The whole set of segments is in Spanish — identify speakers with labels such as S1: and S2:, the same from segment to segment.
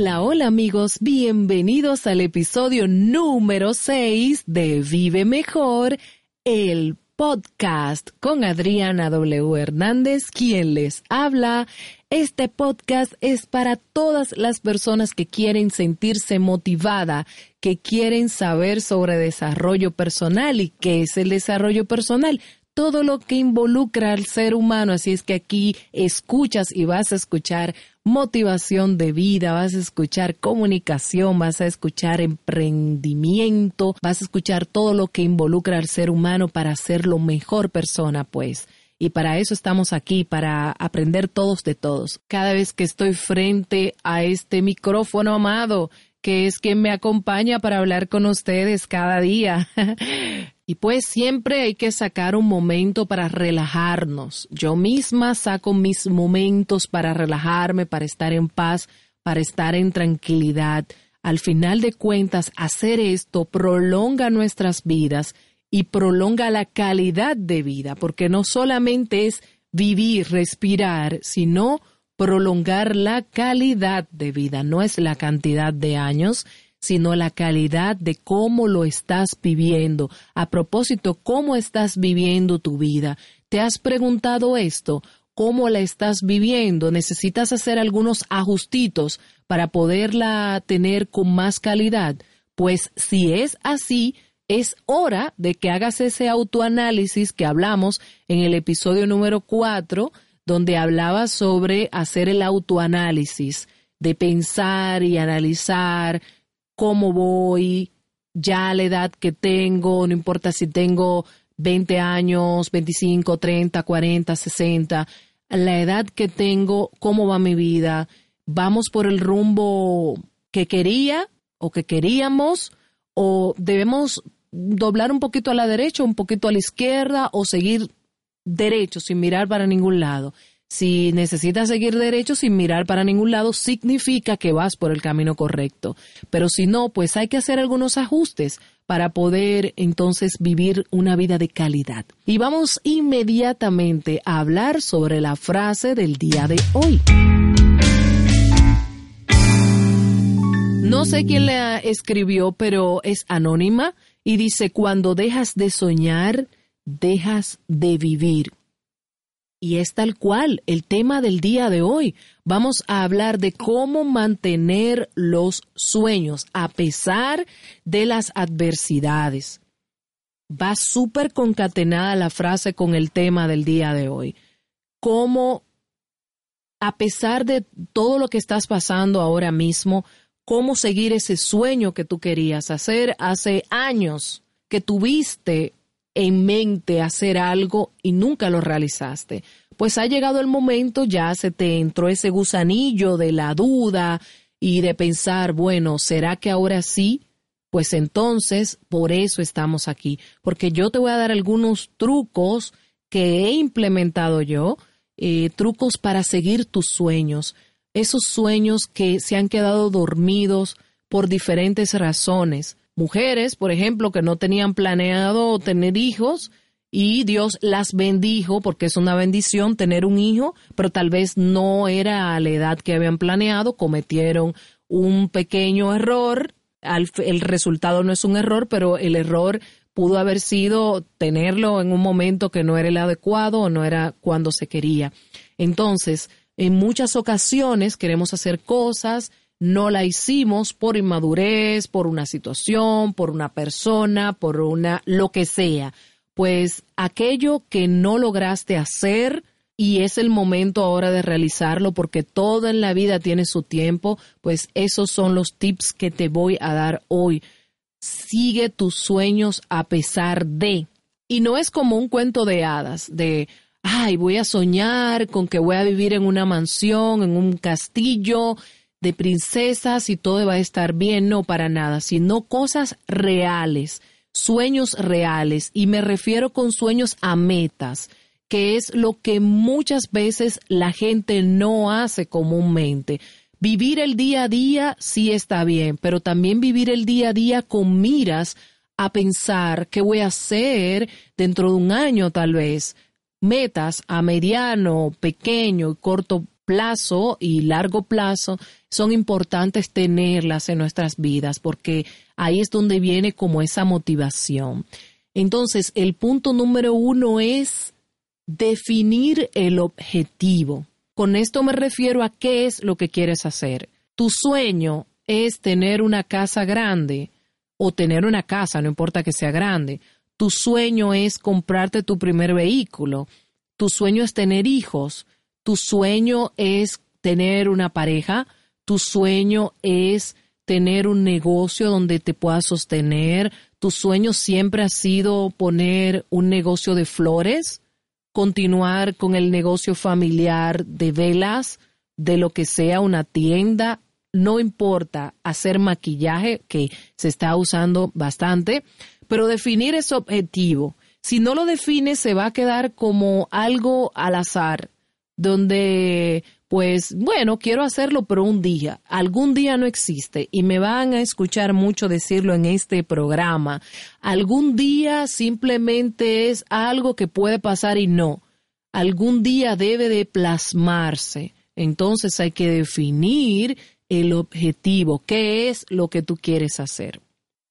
S1: Hola, hola amigos, bienvenidos al episodio número 6 de Vive Mejor, el podcast con Adriana W. Hernández, quien les habla. Este podcast es para todas las personas que quieren sentirse motivada, que quieren saber sobre desarrollo personal y qué es el desarrollo personal todo lo que involucra al ser humano. Así es que aquí escuchas y vas a escuchar motivación de vida, vas a escuchar comunicación, vas a escuchar emprendimiento, vas a escuchar todo lo que involucra al ser humano para lo mejor persona, pues. Y para eso estamos aquí, para aprender todos de todos. Cada vez que estoy frente a este micrófono amado, que es quien me acompaña para hablar con ustedes cada día. y pues siempre hay que sacar un momento para relajarnos. Yo misma saco mis momentos para relajarme, para estar en paz, para estar en tranquilidad. Al final de cuentas, hacer esto prolonga nuestras vidas y prolonga la calidad de vida, porque no solamente es vivir, respirar, sino prolongar la calidad de vida, no es la cantidad de años, sino la calidad de cómo lo estás viviendo. A propósito, ¿cómo estás viviendo tu vida? ¿Te has preguntado esto? ¿Cómo la estás viviendo? ¿Necesitas hacer algunos ajustitos para poderla tener con más calidad? Pues si es así, es hora de que hagas ese autoanálisis que hablamos en el episodio número 4 donde hablaba sobre hacer el autoanálisis, de pensar y analizar cómo voy, ya la edad que tengo, no importa si tengo 20 años, 25, 30, 40, 60, la edad que tengo, cómo va mi vida, vamos por el rumbo que quería o que queríamos o debemos doblar un poquito a la derecha, un poquito a la izquierda o seguir derecho sin mirar para ningún lado. Si necesitas seguir derecho sin mirar para ningún lado, significa que vas por el camino correcto. Pero si no, pues hay que hacer algunos ajustes para poder entonces vivir una vida de calidad. Y vamos inmediatamente a hablar sobre la frase del día de hoy. No sé quién la escribió, pero es anónima y dice, cuando dejas de soñar, dejas de vivir. Y es tal cual el tema del día de hoy. Vamos a hablar de cómo mantener los sueños a pesar de las adversidades. Va súper concatenada la frase con el tema del día de hoy. Cómo, a pesar de todo lo que estás pasando ahora mismo, cómo seguir ese sueño que tú querías hacer hace años, que tuviste en mente hacer algo y nunca lo realizaste. Pues ha llegado el momento, ya se te entró ese gusanillo de la duda y de pensar, bueno, ¿será que ahora sí? Pues entonces, por eso estamos aquí, porque yo te voy a dar algunos trucos que he implementado yo, eh, trucos para seguir tus sueños, esos sueños que se han quedado dormidos por diferentes razones, mujeres, por ejemplo, que no tenían planeado tener hijos y Dios las bendijo porque es una bendición tener un hijo, pero tal vez no era a la edad que habían planeado, cometieron un pequeño error, el resultado no es un error, pero el error pudo haber sido tenerlo en un momento que no era el adecuado o no era cuando se quería. Entonces, en muchas ocasiones queremos hacer cosas no la hicimos por inmadurez, por una situación, por una persona, por una lo que sea. Pues aquello que no lograste hacer y es el momento ahora de realizarlo porque todo en la vida tiene su tiempo, pues esos son los tips que te voy a dar hoy. Sigue tus sueños a pesar de. Y no es como un cuento de hadas, de, ay, voy a soñar con que voy a vivir en una mansión, en un castillo, de princesas y todo va a estar bien, no para nada, sino cosas reales, sueños reales, y me refiero con sueños a metas, que es lo que muchas veces la gente no hace comúnmente. Vivir el día a día sí está bien, pero también vivir el día a día con miras a pensar qué voy a hacer dentro de un año tal vez, metas a mediano, pequeño y corto plazo y largo plazo son importantes tenerlas en nuestras vidas porque ahí es donde viene como esa motivación. Entonces, el punto número uno es definir el objetivo. Con esto me refiero a qué es lo que quieres hacer. Tu sueño es tener una casa grande o tener una casa, no importa que sea grande. Tu sueño es comprarte tu primer vehículo. Tu sueño es tener hijos. Tu sueño es tener una pareja. Tu sueño es tener un negocio donde te puedas sostener. Tu sueño siempre ha sido poner un negocio de flores, continuar con el negocio familiar de velas, de lo que sea una tienda, no importa hacer maquillaje, que se está usando bastante, pero definir ese objetivo. Si no lo defines, se va a quedar como algo al azar, donde, pues, bueno, quiero hacerlo, pero un día, algún día no existe, y me van a escuchar mucho decirlo en este programa. Algún día simplemente es algo que puede pasar y no. Algún día debe de plasmarse. Entonces hay que definir el objetivo, qué es lo que tú quieres hacer.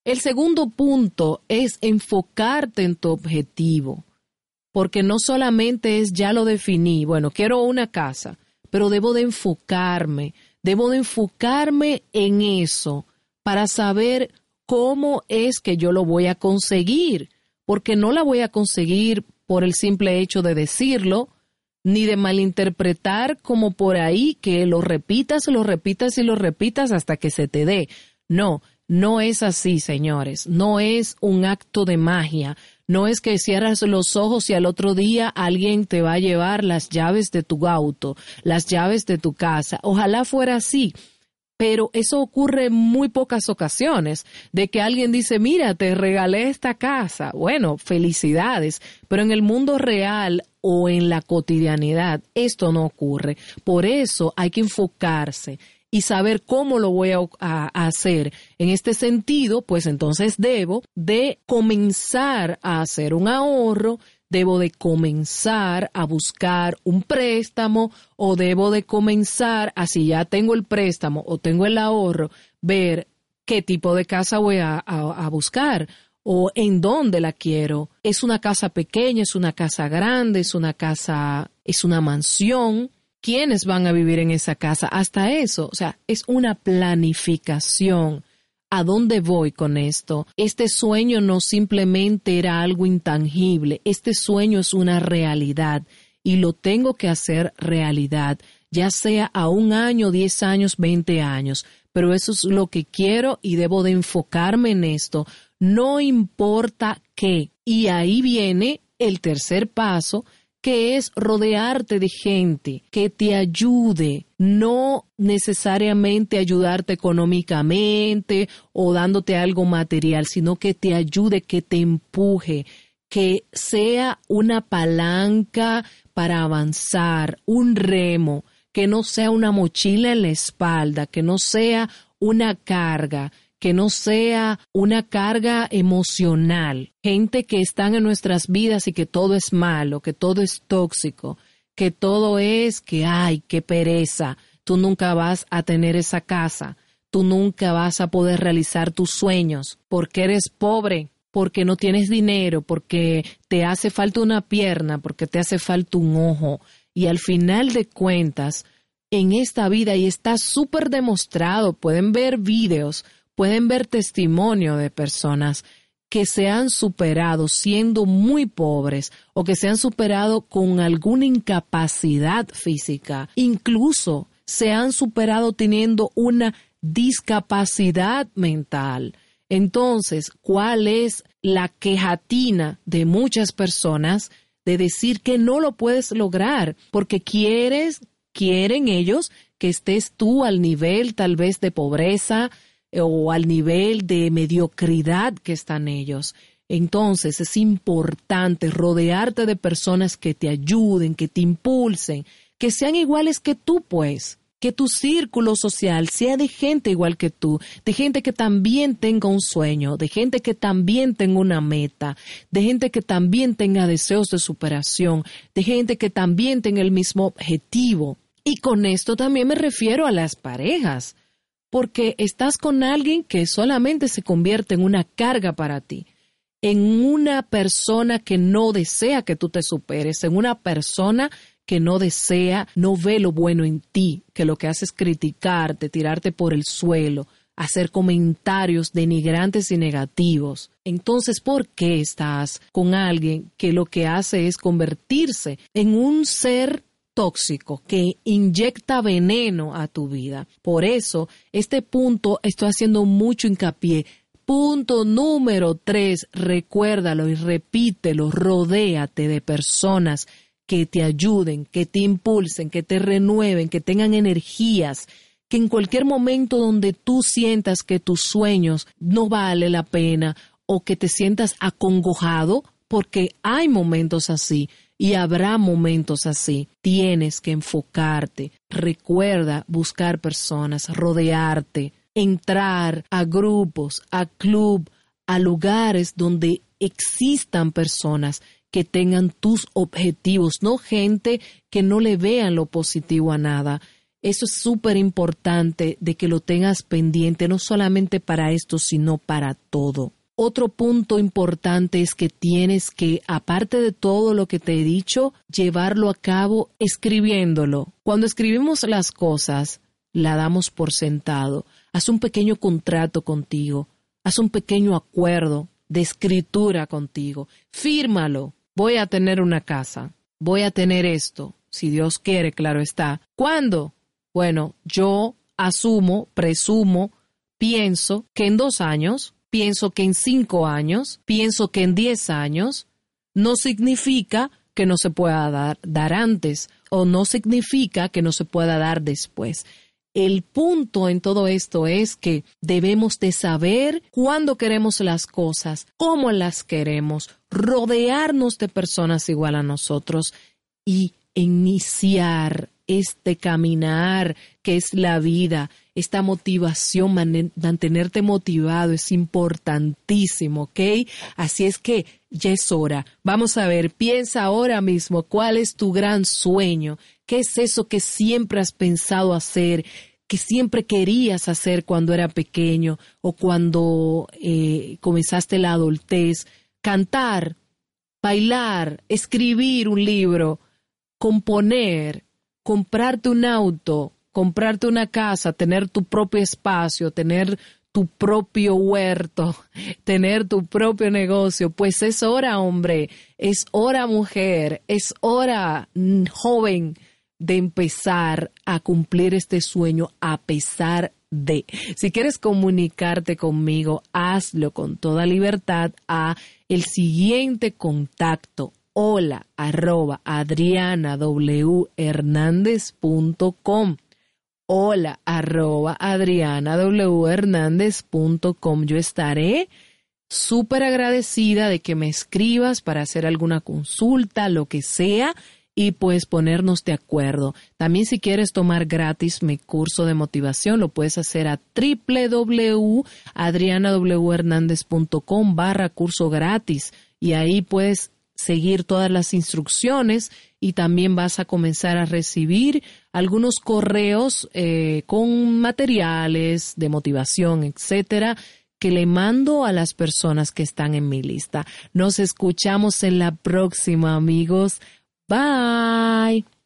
S1: El segundo punto es enfocarte en tu objetivo, porque no solamente es ya lo definí, bueno, quiero una casa, pero debo de enfocarme, debo de enfocarme en eso para saber cómo es que yo lo voy a conseguir, porque no la voy a conseguir por el simple hecho de decirlo, ni de malinterpretar como por ahí que lo repitas, lo repitas y lo repitas hasta que se te dé. No, no es así, señores. No es un acto de magia. No es que cierras los ojos y al otro día alguien te va a llevar las llaves de tu auto, las llaves de tu casa. Ojalá fuera así pero eso ocurre en muy pocas ocasiones, de que alguien dice, mira, te regalé esta casa. Bueno, felicidades, pero en el mundo real o en la cotidianidad esto no ocurre. Por eso hay que enfocarse y saber cómo lo voy a, hacer. En este sentido, pues entonces debo de comenzar a hacer un ahorro debo de comenzar a buscar un préstamo o debo de comenzar, así ya tengo el préstamo o tengo el ahorro, ver qué tipo de casa voy a, buscar o en dónde la quiero. Es una casa pequeña, es una casa grande, es una casa, es una mansión. ¿Quiénes van a vivir en esa casa? Hasta eso, o sea, es una planificación ¿A dónde voy con esto? Este sueño no simplemente era algo intangible, este sueño es una realidad y lo tengo que hacer realidad, ya sea a un año, diez años, veinte años, pero eso es lo que quiero y debo de enfocarme en esto, no importa qué. Y ahí viene el tercer paso, que es rodearte de gente que te ayude, no necesariamente ayudarte económicamente o dándote algo material, sino que te ayude, que te empuje, que sea una palanca para avanzar, un remo, que no sea una mochila en la espalda, que no sea una carga, que no sea una carga emocional, gente que están en nuestras vidas y que todo es malo, que todo es tóxico, que todo es que ay, qué pereza, tú nunca vas a tener esa casa, tú nunca vas a poder realizar tus sueños porque eres pobre, porque no tienes dinero, porque te hace falta una pierna, porque te hace falta un ojo y al final de cuentas en esta vida y está súper demostrado, pueden ver videos pueden ver testimonio de personas que se han superado siendo muy pobres o que se han superado con alguna incapacidad física, incluso se han superado teniendo una discapacidad mental. Entonces, ¿cuál es la quejatina de muchas personas de decir que no lo puedes lograr porque quieres, quieren ellos que estés tú al nivel tal vez de pobreza, o al nivel de mediocridad que están ellos. Entonces es importante rodearte de personas que te ayuden, que te impulsen, que sean iguales que tú, pues. Que tu círculo social sea de gente igual que tú, de gente que también tenga un sueño, de gente que también tenga una meta, de gente que también tenga deseos de superación, de gente que también tenga el mismo objetivo. Y con esto también me refiero a las parejas, porque estás con alguien que solamente se convierte en una carga para ti, en una persona que no desea que tú te superes, en una persona que no desea, no ve lo bueno en ti, que lo que hace es criticarte, tirarte por el suelo, hacer comentarios denigrantes y negativos. Entonces, ¿por qué estás con alguien que lo que hace es convertirse en un ser tóxico que inyecta veneno a tu vida? Por eso, este punto estoy haciendo mucho hincapié. Punto número tres, recuérdalo y repítelo, rodéate de personas que te ayuden, que te impulsen, que te renueven, que tengan energías, que en cualquier momento donde tú sientas que tus sueños no vale la pena o que te sientas acongojado, porque hay momentos así y habrá momentos así, tienes que enfocarte. Recuerda buscar personas, rodearte, entrar a grupos, a club, a lugares donde existan personas que tengan tus objetivos, no gente que no le vean lo positivo a nada, eso es súper importante de que lo tengas pendiente, no solamente para esto, sino para todo. Otro punto importante es que tienes que, aparte de todo lo que te he dicho, llevarlo a cabo escribiéndolo. Cuando escribimos las cosas, la damos por sentado. Haz un pequeño contrato contigo. Haz un pequeño acuerdo de escritura contigo. Fírmalo. Voy a tener una casa. Voy a tener esto. Si Dios quiere, claro está. ¿Cuándo? Bueno, yo asumo, presumo, pienso que en dos años, pienso que en cinco años, pienso que en diez años, no significa que no se pueda dar, antes o no significa que no se pueda dar después. El punto en todo esto es que debemos de saber cuándo queremos las cosas, cómo las queremos, rodearnos de personas igual a nosotros y iniciar este caminar que es la vida, esta motivación, mantenerte motivado es importantísimo, ¿ok? Así es que ya es hora. Vamos a ver, piensa ahora mismo cuál es tu gran sueño, qué es eso que siempre has pensado hacer, que siempre querías hacer cuando era pequeño o cuando eh, comenzaste la adultez, cantar, bailar, escribir un libro, componer, comprarte un auto, comprarte una casa, tener tu propio espacio, tener tu propio huerto, tener tu propio negocio, pues es hora, hombre, es hora, mujer, es hora, mm, joven, de empezar a cumplir este sueño a pesar de. Si quieres comunicarte conmigo, hazlo con toda libertad a el siguiente contacto hola arroba adrianawhernandez.com hola arroba adrianawhernandez.com yo estaré súper agradecida de que me escribas para hacer alguna consulta, lo que sea, y pues ponernos de acuerdo. También si quieres tomar gratis mi curso de motivación, lo puedes hacer a www.adrianawhernandez.com barra curso gratis. Y ahí puedes seguir todas las instrucciones y también vas a comenzar a recibir algunos correos eh, con materiales de motivación, etcétera, que le mando a las personas que están en mi lista. Nos escuchamos en la próxima, amigos. Bye.